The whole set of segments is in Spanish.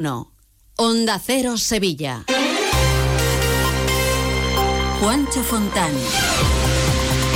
No. Onda Cero Sevilla. Juancho Fontán.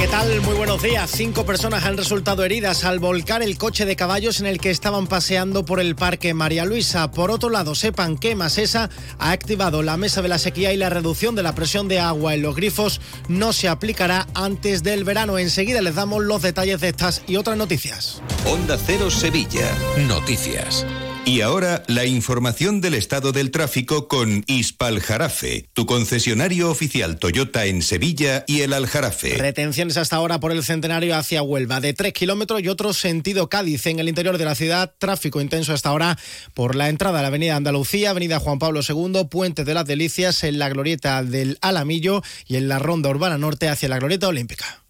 ¿Qué tal? Muy buenos días. Cinco personas han resultado heridas al volcar el coche de caballos en el que estaban paseando por el Parque María Luisa. Por otro lado, sepan que Masesa ha activado la mesa de la sequía y la reducción de la presión de agua en los grifos no se aplicará antes del verano. Enseguida les damos los detalles de estas y otras noticias. Onda Cero Sevilla. Noticias. Y ahora la información del estado del tráfico con Ispaljarafe, tu concesionario oficial Toyota en Sevilla y el Aljarafe. Retenciones hasta ahora por el centenario hacia Huelva de 3 kilómetros y otro sentido Cádiz en el interior de la ciudad. Tráfico intenso hasta ahora por la entrada a la avenida Andalucía, avenida Juan Pablo II, Puente de las Delicias, en la glorieta del Alamillo y en la ronda urbana norte hacia la glorieta olímpica.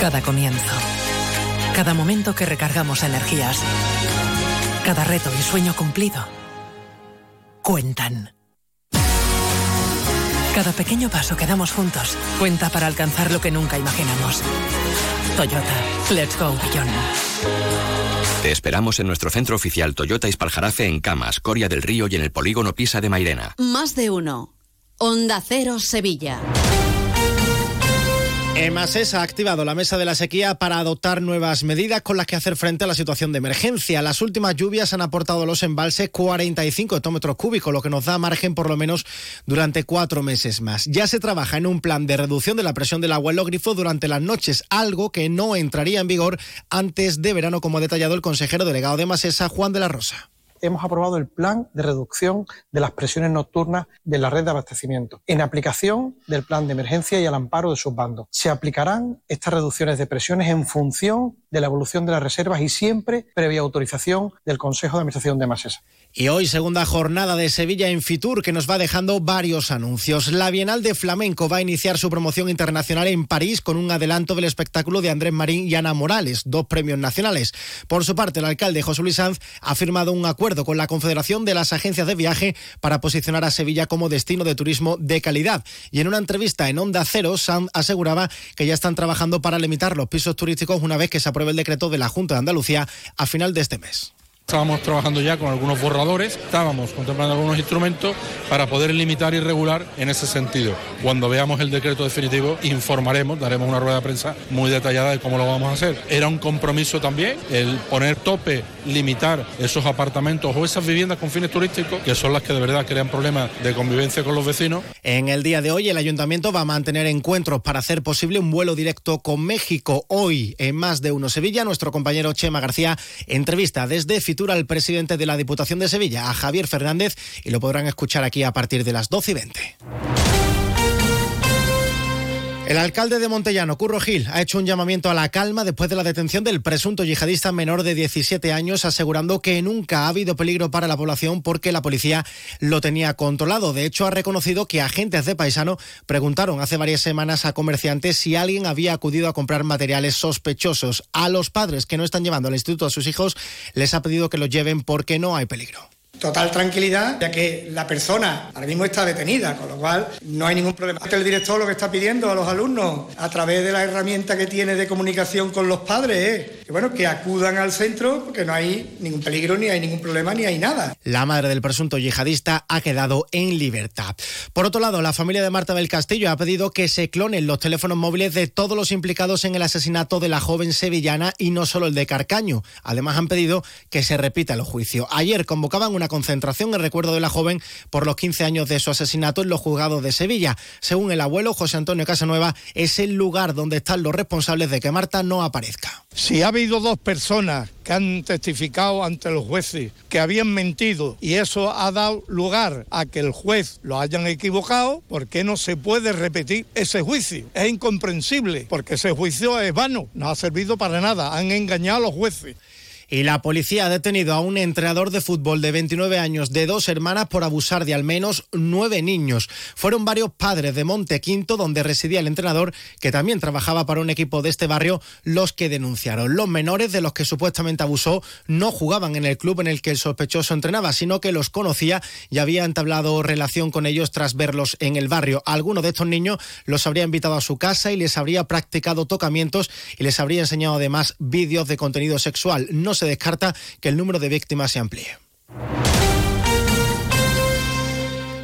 Cada comienzo. Cada momento que recargamos energías cada reto y sueño cumplido cuentan. Cada pequeño paso que damos juntos cuenta para alcanzar lo que nunca imaginamos. Toyota, let's go beyond. Te esperamos en nuestro centro oficial Toyota Ispaljarafe en Camas, Coria del Río y en el polígono Pisa de Mairena. Más de uno. Onda Cero Sevilla. EMASES ha activado la mesa de la sequía para adoptar nuevas medidas con las que hacer frente a la situación de emergencia. Las últimas lluvias han aportado a los embalses 45 hectómetros cúbicos, lo que nos da margen por lo menos durante cuatro meses más. Ya se trabaja en un plan de reducción de la presión del agua en los grifos durante las noches, algo que no entraría en vigor antes de verano, como ha detallado el consejero delegado de Masesa, Juan de la Rosa hemos aprobado el plan de reducción de las presiones nocturnas de la red de abastecimiento, en aplicación del plan de emergencia y al amparo de sus bandos. Se aplicarán estas reducciones de presiones en función de la evolución de las reservas y siempre previa autorización del Consejo de Administración de Masesa. Y hoy segunda jornada de Sevilla en Fitur que nos va dejando varios anuncios. La Bienal de Flamenco va a iniciar su promoción internacional en París con un adelanto del espectáculo de Andrés Marín y Ana Morales, dos premios nacionales. Por su parte, el alcalde José Luis Sanz ha firmado un acuerdo con la Confederación de las Agencias de Viaje para posicionar a Sevilla como destino de turismo de calidad. Y en una entrevista en Onda Cero, Sanz aseguraba que ya están trabajando para limitar los pisos turísticos una vez que se apruebe el decreto de la Junta de Andalucía a final de este mes. Estábamos trabajando ya con algunos borradores, estábamos contemplando algunos instrumentos para poder limitar y regular en ese sentido. Cuando veamos el decreto definitivo, informaremos, daremos una rueda de prensa muy detallada de cómo lo vamos a hacer. Era un compromiso también el poner tope, limitar esos apartamentos o esas viviendas con fines turísticos, que son las que de verdad crean problemas de convivencia con los vecinos. En el día de hoy, el ayuntamiento va a mantener encuentros para hacer posible un vuelo directo con México. Hoy, en más de uno Sevilla, nuestro compañero Chema García entrevista desde Fitur al presidente de la Diputación de Sevilla, a Javier Fernández, y lo podrán escuchar aquí a partir de las 12 y 20. El alcalde de Montellano, Curro Gil, ha hecho un llamamiento a la calma después de la detención del presunto yihadista menor de 17 años, asegurando que nunca ha habido peligro para la población porque la policía lo tenía controlado. De hecho, ha reconocido que agentes de Paisano preguntaron hace varias semanas a comerciantes si alguien había acudido a comprar materiales sospechosos. A los padres que no están llevando al instituto a sus hijos les ha pedido que los lleven porque no hay peligro total tranquilidad, ya que la persona ahora mismo está detenida, con lo cual no hay ningún problema. El director lo que está pidiendo a los alumnos, a través de la herramienta que tiene de comunicación con los padres, es que, bueno, que acudan al centro porque no hay ningún peligro, ni hay ningún problema, ni hay nada. La madre del presunto yihadista ha quedado en libertad. Por otro lado, la familia de Marta del Castillo ha pedido que se clonen los teléfonos móviles de todos los implicados en el asesinato de la joven sevillana y no solo el de Carcaño. Además, han pedido que se repita el juicio. Ayer convocaban una concentración en recuerdo de la joven por los 15 años de su asesinato en los juzgados de Sevilla. Según el abuelo José Antonio Casanueva, es el lugar donde están los responsables de que Marta no aparezca. Si ha habido dos personas que han testificado ante los jueces que habían mentido y eso ha dado lugar a que el juez lo hayan equivocado, ¿por qué no se puede repetir ese juicio? Es incomprensible porque ese juicio es vano, no ha servido para nada, han engañado a los jueces. Y la policía ha detenido a un entrenador de fútbol de 29 años de dos hermanas por abusar de al menos nueve niños. Fueron varios padres de Monte Quinto, donde residía el entrenador, que también trabajaba para un equipo de este barrio, los que denunciaron. Los menores de los que supuestamente abusó no jugaban en el club en el que el sospechoso entrenaba, sino que los conocía y había entablado relación con ellos tras verlos en el barrio. Algunos de estos niños los habría invitado a su casa y les habría practicado tocamientos y les habría enseñado además vídeos de contenido sexual. No se descarta que el número de víctimas se amplíe.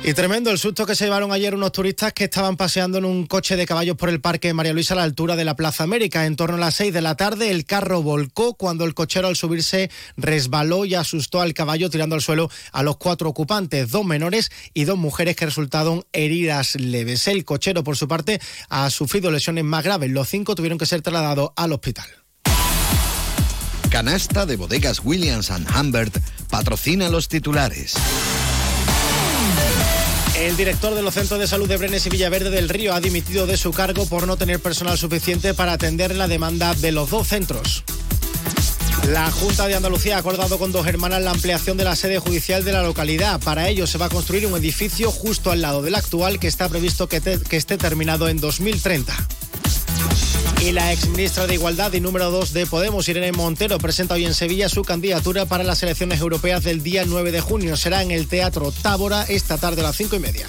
Y tremendo el susto que se llevaron ayer unos turistas que estaban paseando en un coche de caballos por el Parque María Luisa a la altura de la Plaza América. En torno a las 6 de la tarde el carro volcó cuando el cochero al subirse resbaló y asustó al caballo tirando al suelo a los cuatro ocupantes, dos menores y dos mujeres que resultaron heridas leves. El cochero por su parte ha sufrido lesiones más graves. Los cinco tuvieron que ser trasladados al hospital. Canasta de bodegas Williams ⁇ Humbert patrocina los titulares. El director de los centros de salud de Brenes y Villaverde del Río ha dimitido de su cargo por no tener personal suficiente para atender la demanda de los dos centros. La Junta de Andalucía ha acordado con dos hermanas la ampliación de la sede judicial de la localidad. Para ello se va a construir un edificio justo al lado del actual que está previsto que, que esté terminado en 2030. Y la exministra de Igualdad y número 2 de Podemos, Irene Montero, presenta hoy en Sevilla su candidatura para las elecciones europeas del día 9 de junio. Será en el Teatro Tábora esta tarde a las 5 y media.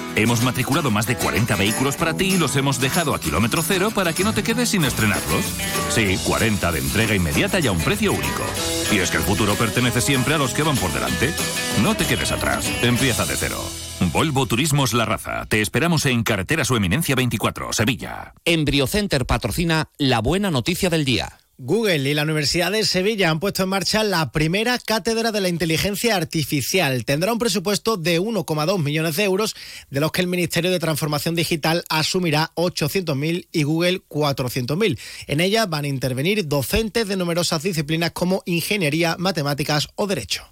Hemos matriculado más de 40 vehículos para ti y los hemos dejado a kilómetro cero para que no te quedes sin estrenarlos. Sí, 40 de entrega inmediata y a un precio único. Y es que el futuro pertenece siempre a los que van por delante. No te quedes atrás. Empieza de cero. Volvo Turismos La Raza. Te esperamos en Carretera Su Eminencia 24, Sevilla. Embriocenter patrocina la buena noticia del día. Google y la Universidad de Sevilla han puesto en marcha la primera cátedra de la inteligencia artificial. Tendrá un presupuesto de 1,2 millones de euros, de los que el Ministerio de Transformación Digital asumirá 800.000 y Google 400.000. En ella van a intervenir docentes de numerosas disciplinas como ingeniería, matemáticas o derecho.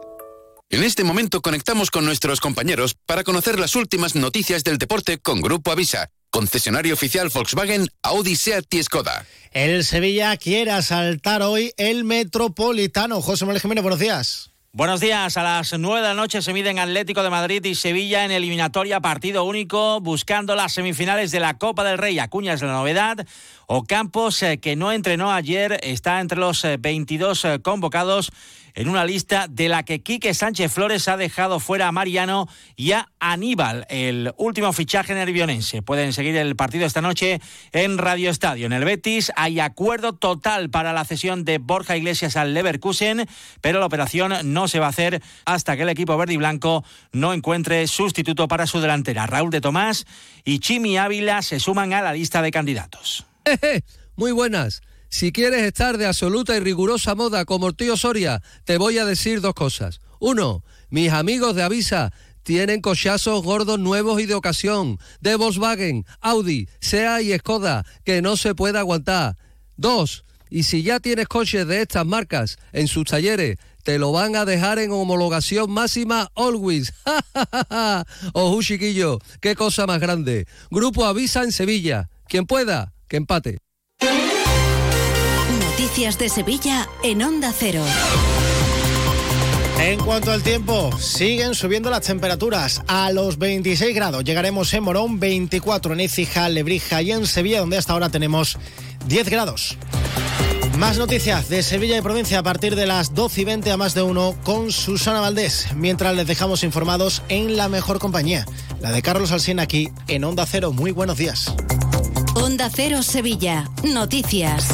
En este momento conectamos con nuestros compañeros para conocer las últimas noticias del deporte con Grupo Avisa, concesionario oficial Volkswagen, Audi, Seat y Skoda. El Sevilla quiere asaltar hoy el Metropolitano. José Manuel Jiménez, buenos días. Buenos días. A las nueve de la noche se miden Atlético de Madrid y Sevilla en eliminatoria partido único, buscando las semifinales de la Copa del Rey. Acuña es la novedad. Ocampos, eh, que no entrenó ayer, está entre los 22 eh, convocados en una lista de la que Quique Sánchez Flores ha dejado fuera a Mariano y a Aníbal, el último fichaje nervionense. Pueden seguir el partido esta noche en Radio Estadio. En el Betis hay acuerdo total para la cesión de Borja Iglesias al Leverkusen, pero la operación no se va a hacer hasta que el equipo verde y blanco no encuentre sustituto para su delantera. Raúl de Tomás y Chimi Ávila se suman a la lista de candidatos. Muy buenas. Si quieres estar de absoluta y rigurosa moda como el tío Soria, te voy a decir dos cosas. Uno, mis amigos de Avisa tienen cochazos gordos nuevos y de ocasión, de Volkswagen, Audi, SEA y Skoda, que no se puede aguantar. Dos, y si ya tienes coches de estas marcas en sus talleres, te lo van a dejar en homologación máxima always. Ojo, chiquillo, qué cosa más grande. Grupo Avisa en Sevilla. Quien pueda, que empate. Noticias de Sevilla en Onda Cero. En cuanto al tiempo, siguen subiendo las temperaturas a los 26 grados. Llegaremos en Morón, 24 en Écija, Lebrija y en Sevilla, donde hasta ahora tenemos 10 grados. Más noticias de Sevilla y provincia a partir de las 12 y 20 a más de uno con Susana Valdés, mientras les dejamos informados en la mejor compañía, la de Carlos Alsina aquí en Onda Cero. Muy buenos días. Onda Cero Sevilla. Noticias.